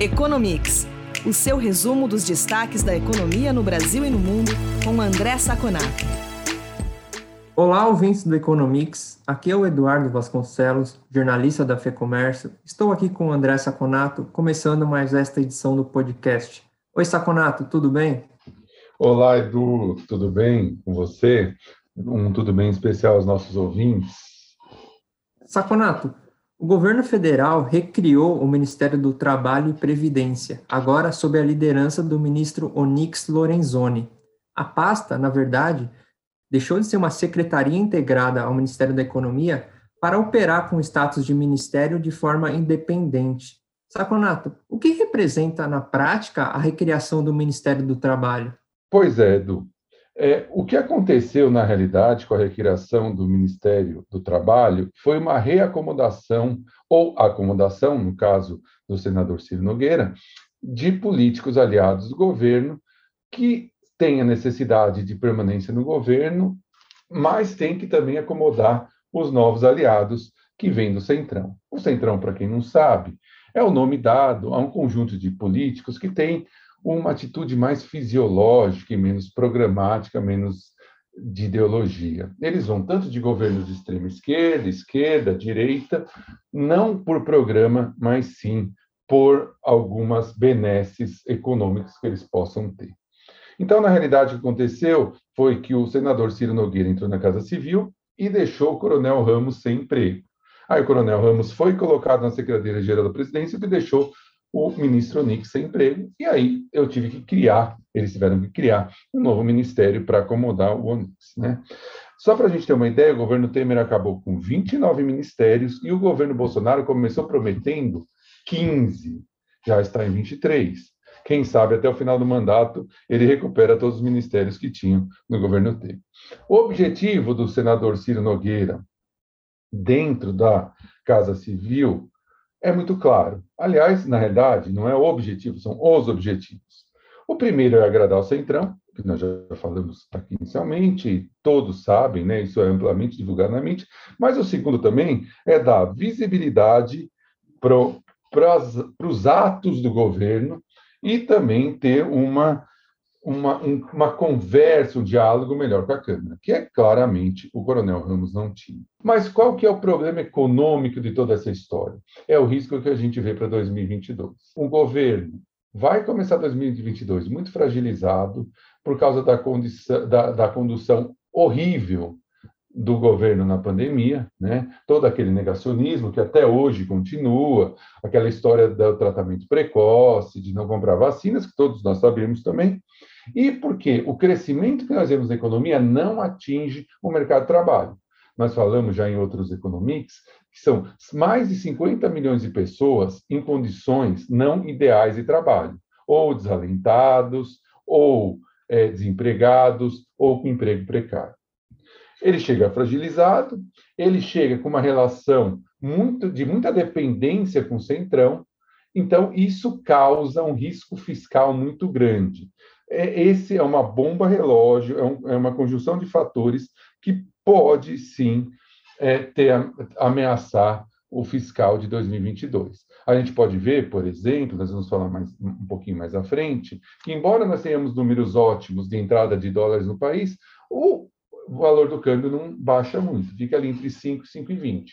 Economics, o seu resumo dos destaques da economia no Brasil e no mundo, com André Saconato. Olá, ouvintes do Economics. Aqui é o Eduardo Vasconcelos, jornalista da FEComércio. Estou aqui com o André Saconato, começando mais esta edição do podcast. Oi, Saconato, tudo bem? Olá, Edu, tudo bem com você? Um tudo bem especial aos nossos ouvintes. Saconato, o governo federal recriou o Ministério do Trabalho e Previdência, agora sob a liderança do ministro Onyx Lorenzoni. A pasta, na verdade, deixou de ser uma secretaria integrada ao Ministério da Economia para operar com status de ministério de forma independente. Saconato, o que representa na prática a recriação do Ministério do Trabalho? Pois é, Edu. É, o que aconteceu, na realidade, com a recriação do Ministério do Trabalho foi uma reacomodação, ou acomodação, no caso do senador Ciro Nogueira, de políticos aliados do governo que têm a necessidade de permanência no governo, mas tem que também acomodar os novos aliados que vêm do Centrão. O Centrão, para quem não sabe, é o nome dado a um conjunto de políticos que tem uma atitude mais fisiológica e menos programática, menos de ideologia. Eles vão tanto de governos de extrema esquerda, esquerda, direita, não por programa, mas sim por algumas benesses econômicas que eles possam ter. Então, na realidade, o que aconteceu foi que o senador Ciro Nogueira entrou na Casa Civil e deixou o coronel Ramos sem emprego. Aí o coronel Ramos foi colocado na Secretaria-Geral da Presidência e deixou o ministro Onix sem emprego, e aí eu tive que criar, eles tiveram que criar um novo ministério para acomodar o Onix. Né? Só para a gente ter uma ideia, o governo Temer acabou com 29 ministérios e o governo Bolsonaro começou prometendo 15, já está em 23. Quem sabe até o final do mandato ele recupera todos os ministérios que tinham no governo Temer. O objetivo do senador Ciro Nogueira, dentro da Casa Civil, é muito claro. Aliás, na realidade, não é o objetivo, são os objetivos. O primeiro é agradar o Centrão, que nós já falamos aqui inicialmente, todos sabem, né? isso é amplamente divulgado na mente, mas o segundo também é dar visibilidade para os atos do governo e também ter uma uma, uma conversa, um diálogo melhor com a Câmara, que é claramente o Coronel Ramos não tinha. Mas qual que é o problema econômico de toda essa história? É o risco que a gente vê para 2022. O governo vai começar 2022 muito fragilizado por causa da, condição, da, da condução horrível do governo na pandemia, né? todo aquele negacionismo que até hoje continua, aquela história do tratamento precoce, de não comprar vacinas, que todos nós sabemos também, e porque o crescimento que nós vemos na economia não atinge o mercado de trabalho. Nós falamos já em outros economics que são mais de 50 milhões de pessoas em condições não ideais de trabalho, ou desalentados, ou é, desempregados, ou com emprego precário. Ele chega fragilizado, ele chega com uma relação muito, de muita dependência com o centrão, então isso causa um risco fiscal muito grande é, esse é uma bomba relógio, é, um, é, uma conjunção de fatores que pode sim é, ter, ameaçar o fiscal de 2022. A gente pode ver, por exemplo, nós vamos falar mais, um pouquinho mais à frente, que embora nós tenhamos números ótimos de entrada de dólares no país, o valor do câmbio não baixa muito, fica ali entre 5 e 5,20,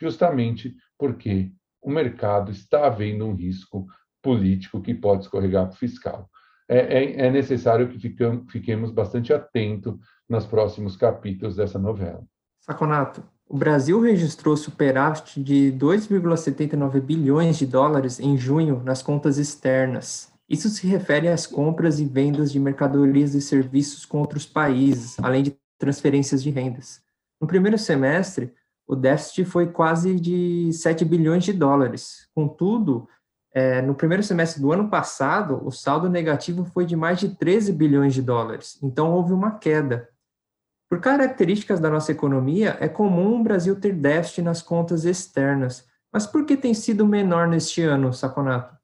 justamente porque o mercado está vendo um risco político que pode escorregar para o fiscal é, é, é necessário que ficam, fiquemos bastante atentos nos próximos capítulos dessa novela. Saconato, o Brasil registrou superávit de 2,79 bilhões de dólares em junho nas contas externas. Isso se refere às compras e vendas de mercadorias e serviços com outros países, além de transferências de rendas. No primeiro semestre, o déficit foi quase de 7 bilhões de dólares. Contudo, é, no primeiro semestre do ano passado, o saldo negativo foi de mais de 13 bilhões de dólares, então houve uma queda. Por características da nossa economia, é comum o Brasil ter déficit nas contas externas. Mas por que tem sido menor neste ano, Saconato?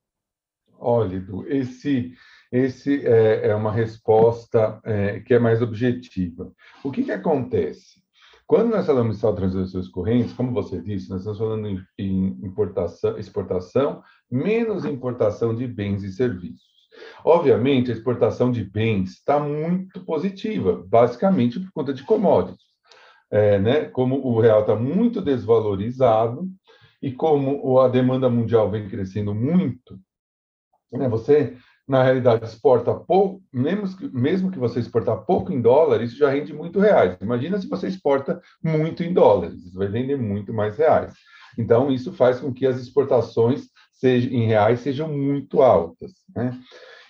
Olha, Edu, esse, esse é, é uma resposta é, que é mais objetiva. O que, que acontece? Quando nós falamos de saldo transações correntes, como você disse, nós estamos falando em importação, exportação, menos importação de bens e serviços. Obviamente, a exportação de bens está muito positiva, basicamente por conta de commodities. É, né? Como o real está muito desvalorizado e como a demanda mundial vem crescendo muito, né? você na realidade exporta pouco, mesmo que, mesmo que você exportar pouco em dólar, isso já rende muito reais. Imagina se você exporta muito em dólares, isso vai vender muito mais reais. Então, isso faz com que as exportações seja, em reais sejam muito altas. Né?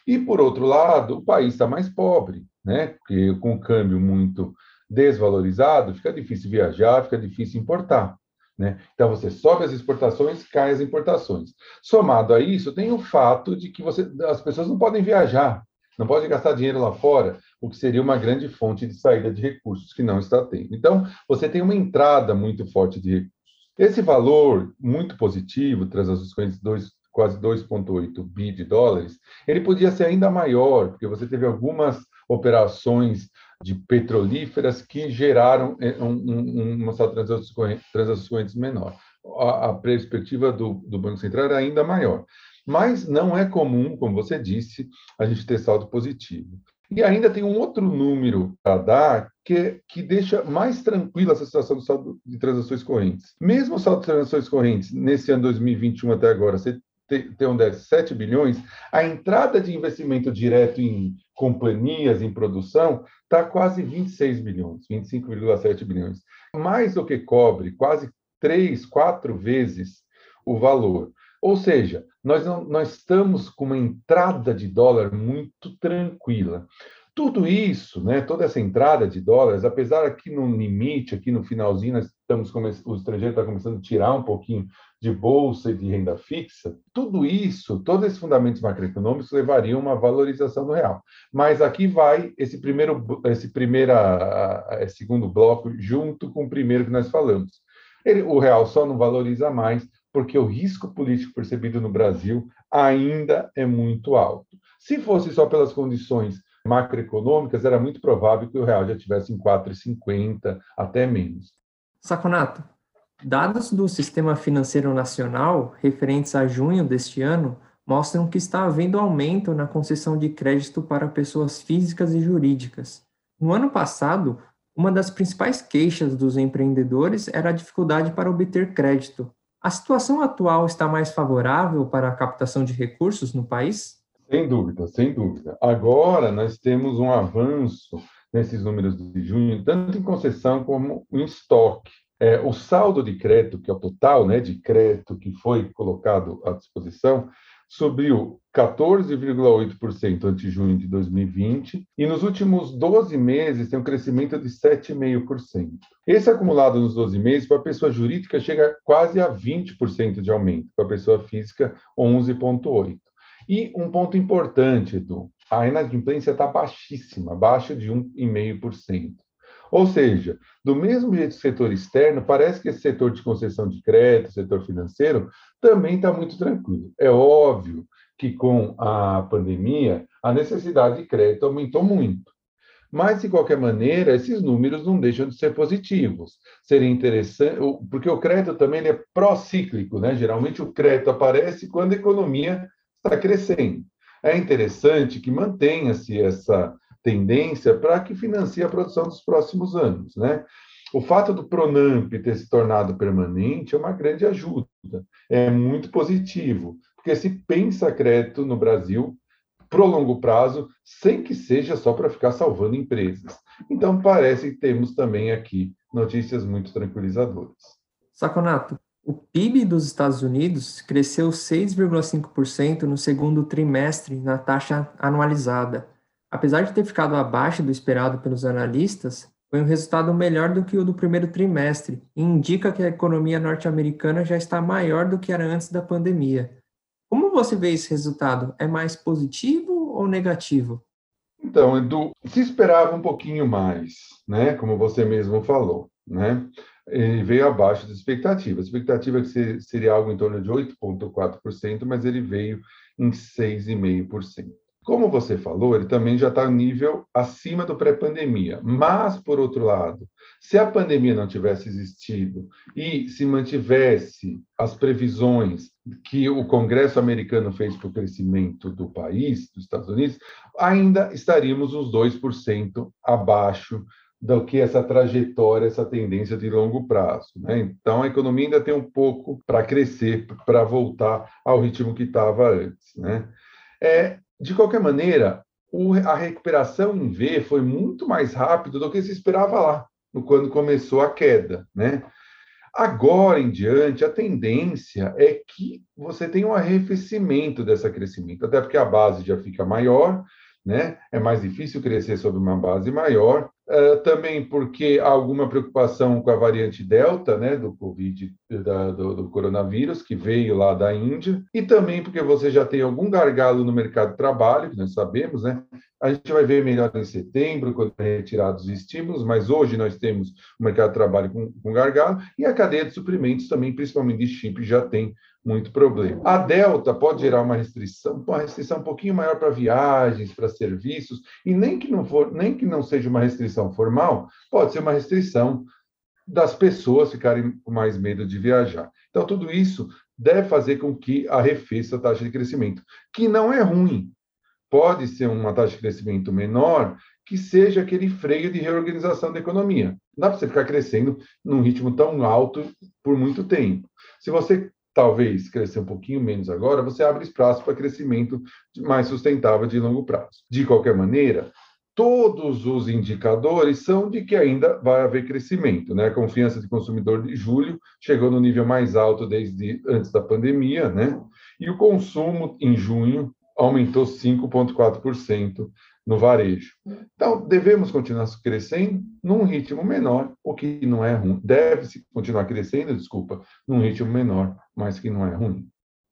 E, por outro lado, o país está mais pobre, né? porque com o câmbio muito desvalorizado, fica difícil viajar, fica difícil importar. Né? Então, você sobe as exportações, cai as importações. Somado a isso, tem o fato de que você, as pessoas não podem viajar, não podem gastar dinheiro lá fora, o que seria uma grande fonte de saída de recursos que não está tendo. Então, você tem uma entrada muito forte de recursos. Esse valor muito positivo, transações dois, quase 2,8 bi de dólares, ele podia ser ainda maior, porque você teve algumas operações de petrolíferas que geraram é, um, um, uma transações correntes menor. A, a perspectiva do, do Banco Central era ainda maior. Mas não é comum, como você disse, a gente ter saldo positivo. E ainda tem um outro número a dar que, que deixa mais tranquila essa situação do saldo de transações correntes. Mesmo o saldo de transações correntes, nesse ano 2021 até agora, tem um déficit de 7 bilhões, a entrada de investimento direto em companhias, em produção, está quase 26 bilhões, 25,7 bilhões. Mais do que cobre, quase três, quatro vezes o valor. Ou seja, nós, não, nós estamos com uma entrada de dólar muito tranquila. Tudo isso, né, toda essa entrada de dólares, apesar aqui no limite, aqui no finalzinho, nós estamos o estrangeiro está começando a tirar um pouquinho de bolsa e de renda fixa, tudo isso, todos esses fundamentos macroeconômicos levariam a uma valorização do real. Mas aqui vai esse primeiro, esse primeira, segundo bloco junto com o primeiro que nós falamos. Ele, o real só não valoriza mais porque o risco político percebido no Brasil ainda é muito alto. Se fosse só pelas condições macroeconômicas, era muito provável que o real já tivesse em 4,50, até menos. Saconato, dados do Sistema Financeiro Nacional referentes a junho deste ano mostram que está havendo aumento na concessão de crédito para pessoas físicas e jurídicas. No ano passado, uma das principais queixas dos empreendedores era a dificuldade para obter crédito. A situação atual está mais favorável para a captação de recursos no país? Sem dúvida, sem dúvida. Agora nós temos um avanço nesses números de junho, tanto em concessão como em estoque. É, o saldo de crédito, que é o total né, de crédito que foi colocado à disposição, subiu 14,8% ante junho de 2020 e nos últimos 12 meses tem um crescimento de 7,5%. Esse acumulado nos 12 meses para a pessoa jurídica chega quase a 20% de aumento, para a pessoa física 11,8%. E um ponto importante, Edu, a inadimplência está baixíssima, abaixo de 1,5%. Ou seja, do mesmo jeito que o setor externo, parece que esse setor de concessão de crédito, setor financeiro, também está muito tranquilo. É óbvio que com a pandemia, a necessidade de crédito aumentou muito. Mas, de qualquer maneira, esses números não deixam de ser positivos. Seria interessante, porque o crédito também é pró-cíclico, né? Geralmente o crédito aparece quando a economia está crescendo. É interessante que mantenha-se essa tendência para que financie a produção dos próximos anos, né? O fato do Pronamp ter se tornado permanente é uma grande ajuda, é muito positivo, porque se pensa crédito no Brasil pro longo prazo, sem que seja só para ficar salvando empresas. Então, parece que temos também aqui notícias muito tranquilizadoras. Saconato, o PIB dos Estados Unidos cresceu 6,5% no segundo trimestre na taxa anualizada. Apesar de ter ficado abaixo do esperado pelos analistas, foi um resultado melhor do que o do primeiro trimestre e indica que a economia norte-americana já está maior do que era antes da pandemia. Como você vê esse resultado? É mais positivo ou negativo? Então, Edu, se esperava um pouquinho mais, né? Como você mesmo falou, né? Veio abaixo das expectativas. A expectativa é que seria algo em torno de 8,4%, mas ele veio em 6,5%. Como você falou, ele também já está nível acima do pré-pandemia. Mas, por outro lado, se a pandemia não tivesse existido e se mantivesse as previsões que o Congresso americano fez para o crescimento do país, dos Estados Unidos, ainda estaríamos uns 2% abaixo do que essa trajetória, essa tendência de longo prazo. Né? Então, a economia ainda tem um pouco para crescer, para voltar ao ritmo que estava antes. Né? É, de qualquer maneira, o, a recuperação em V foi muito mais rápido do que se esperava lá, quando começou a queda. Né? Agora em diante, a tendência é que você tenha um arrefecimento dessa crescimento, até porque a base já fica maior, né? É mais difícil crescer sobre uma base maior, uh, também porque há alguma preocupação com a variante Delta, né, do Covid, da, do, do, coronavírus, que veio lá da Índia, e também porque você já tem algum gargalo no mercado de trabalho, que nós sabemos, né? A gente vai ver melhor em setembro, quando é retirados os estímulos, mas hoje nós temos o mercado de trabalho com, com gargalo, e a cadeia de suprimentos também, principalmente de chip, já tem muito problema. A Delta pode gerar uma restrição, uma restrição um pouquinho maior para viagens, para serviços, e nem que não for, nem que não seja uma restrição formal, pode ser uma restrição das pessoas ficarem com mais medo de viajar. Então, tudo isso deve fazer com que arrefeça a taxa de crescimento, que não é ruim. Pode ser uma taxa de crescimento menor, que seja aquele freio de reorganização da economia. Não dá para você ficar crescendo num ritmo tão alto por muito tempo. Se você talvez crescer um pouquinho menos agora, você abre espaço para crescimento mais sustentável de longo prazo. De qualquer maneira, todos os indicadores são de que ainda vai haver crescimento. Né? A confiança de consumidor de julho chegou no nível mais alto desde antes da pandemia, né? e o consumo em junho aumentou 5,4% no varejo. Então, devemos continuar crescendo num ritmo menor, o que não é ruim. Deve-se continuar crescendo, desculpa, num ritmo menor, mas que não é ruim.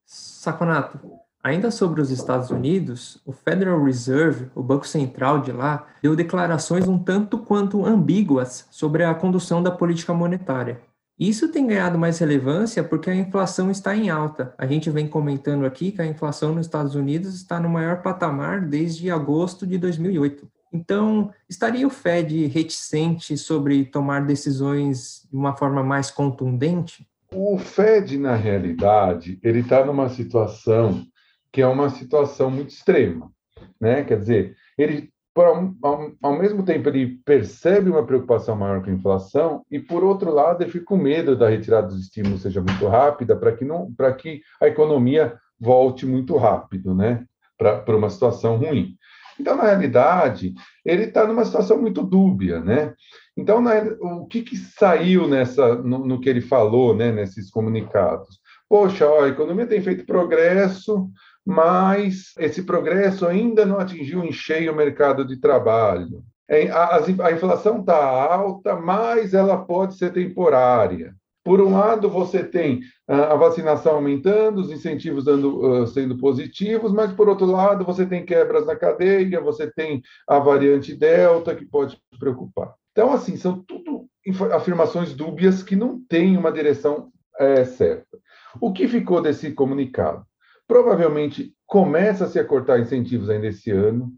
Saconato, ainda sobre os Estados Unidos, o Federal Reserve, o Banco Central de lá, deu declarações um tanto quanto ambíguas sobre a condução da política monetária. Isso tem ganhado mais relevância porque a inflação está em alta. A gente vem comentando aqui que a inflação nos Estados Unidos está no maior patamar desde agosto de 2008. Então, estaria o Fed reticente sobre tomar decisões de uma forma mais contundente? O Fed, na realidade, ele está numa situação que é uma situação muito extrema, né? Quer dizer, ele ao, ao, mesmo tempo ele percebe uma preocupação maior com a inflação e por outro lado ele fica com medo da retirada dos estímulos seja muito rápida para que não para que a economia volte muito rápido, né? Para uma situação ruim. Então, na realidade, ele está numa situação muito dúbia, né? Então, na, o que, que saiu nessa, no, no, que ele falou, né, nesses comunicados? Poxa, ó, a economia tem feito progresso, mas esse progresso ainda não atingiu em cheio o mercado de trabalho. É, a, inflação está alta, mas ela pode ser temporária. Por um lado, você tem a vacinação aumentando, os incentivos dando, sendo positivos, mas por outro lado, você tem quebras na cadeia, você tem a variante Delta que pode preocupar. Então, assim, são tudo afirmações dúbias que não têm uma direção é, certa. O que ficou desse comunicado? Provavelmente começa-se a cortar incentivos ainda esse ano,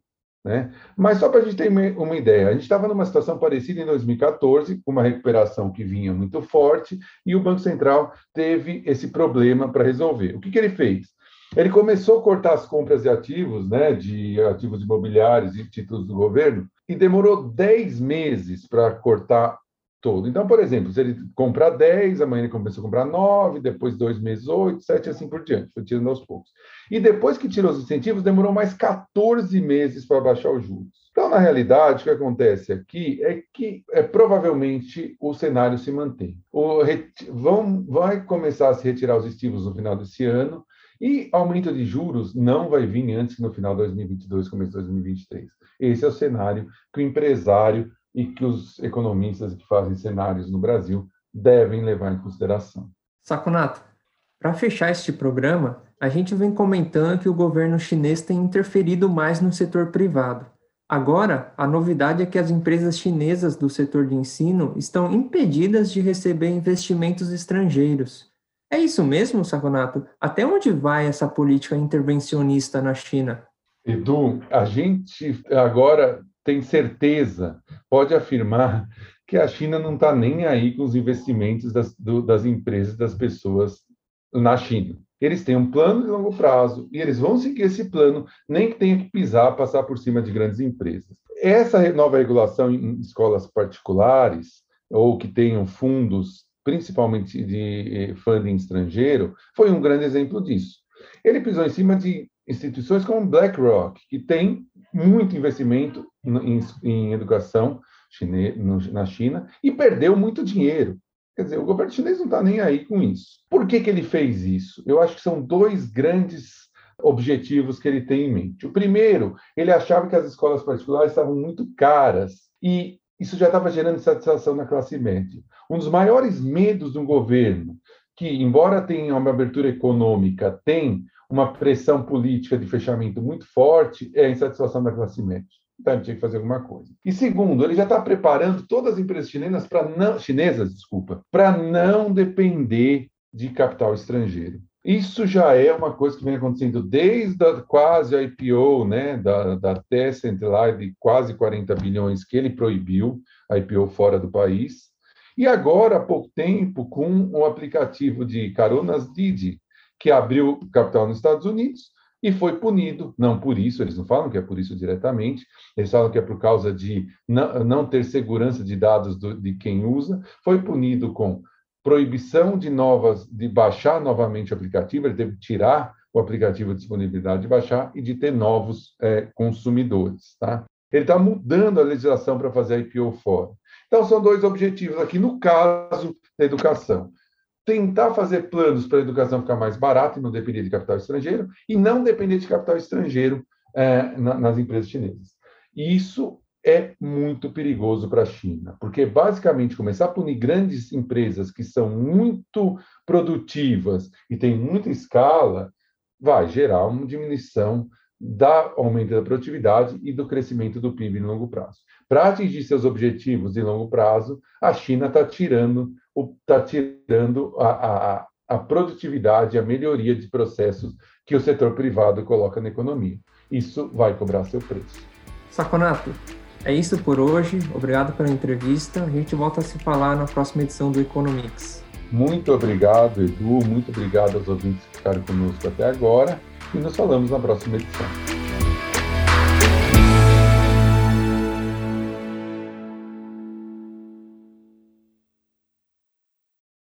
né? Mas só para a gente ter uma ideia, a gente estava numa situação parecida em 2014, com uma recuperação que vinha muito forte, e o Banco Central teve esse problema para resolver. O que, que ele fez? Ele começou a cortar as compras de ativos, né, de ativos imobiliários e títulos do governo, e demorou 10 meses para cortar todo. Então, por exemplo, se ele comprar 10, amanhã ele começou a comprar 9, depois dois meses 8, 7 e assim por diante, foi tirando aos poucos. E depois que tirou os incentivos, demorou mais 14 meses para baixar os juros. Então, na realidade, o que acontece aqui é que é, provavelmente o cenário se mantém. O, vão, vai começar a se retirar os estímulos no final desse ano, e aumento de juros não vai vir antes que no final de 2022, começo de 2023. Esse é o cenário que o empresário e que os economistas que fazem cenários no Brasil devem levar em consideração. Saconato, para fechar este programa, a gente vem comentando que o governo chinês tem interferido mais no setor privado. Agora, a novidade é que as empresas chinesas do setor de ensino estão impedidas de receber investimentos estrangeiros. É isso mesmo, Saconato? Até onde vai essa política intervencionista na China? Edu, a gente agora tem certeza, pode afirmar que a China não está nem aí com os investimentos das, do, das empresas, das pessoas na China. Eles têm um plano de longo prazo e eles vão seguir esse plano, nem que tenha que pisar, passar por cima de grandes empresas. Essa nova regulação em escolas particulares ou que tenham fundos, principalmente de eh, funding estrangeiro, foi um grande exemplo disso. Ele pisou em cima de instituições como BlackRock, que tem muito investimento em, educação na China e perdeu muito dinheiro. Quer dizer, o governo chinês não está nem aí com isso. Por que, que ele fez isso? Eu acho que são dois grandes objetivos que ele tem em mente. O primeiro, ele achava que as escolas particulares estavam muito caras e isso já estava gerando insatisfação na classe média. Um dos maiores medos de um governo que, embora tenha uma abertura econômica, tem uma pressão política de fechamento muito forte, é a insatisfação da classe média. Então, ele tinha que fazer alguma coisa. E segundo, ele já está preparando todas as empresas chinesas para não chinesas, desculpa, para não depender de capital estrangeiro. Isso já é uma coisa que vem acontecendo desde a quase a IPO, né, da, da Tencent lá de quase 40 bilhões que ele proibiu a IPO fora do país. E agora, há pouco tempo, com o aplicativo de caronas Didi, que abriu capital nos Estados Unidos e foi punido, não por isso, eles não falam que é por isso diretamente, eles falam que é por causa de não, ter segurança de dados do, de quem usa, foi punido com proibição de novas, de baixar novamente o aplicativo, ele teve que tirar o aplicativo de disponibilidade de baixar e de ter novos é, consumidores. Tá? Ele está mudando a legislação para fazer a IPO fora. Então, são dois objetivos aqui, no caso da educação. Tentar fazer planos para a educação ficar mais barata e não depender de capital estrangeiro, e não depender de capital estrangeiro é, nas empresas chinesas. Isso é muito perigoso para a China, porque basicamente começar a punir grandes empresas que são muito produtivas e têm muita escala vai gerar uma diminuição da aumento da produtividade e do crescimento do PIB no longo prazo. Para atingir seus objetivos de longo prazo, a China está tirando, tá tirando a, a, a produtividade, a melhoria de processos que o setor privado coloca na economia. Isso vai cobrar seu preço. Saconato, é isso por hoje. Obrigado pela entrevista. A gente volta a se falar na próxima edição do Economics. Muito obrigado, Edu. Muito obrigado aos ouvintes que ficaram conosco até agora. E nos falamos na próxima edição.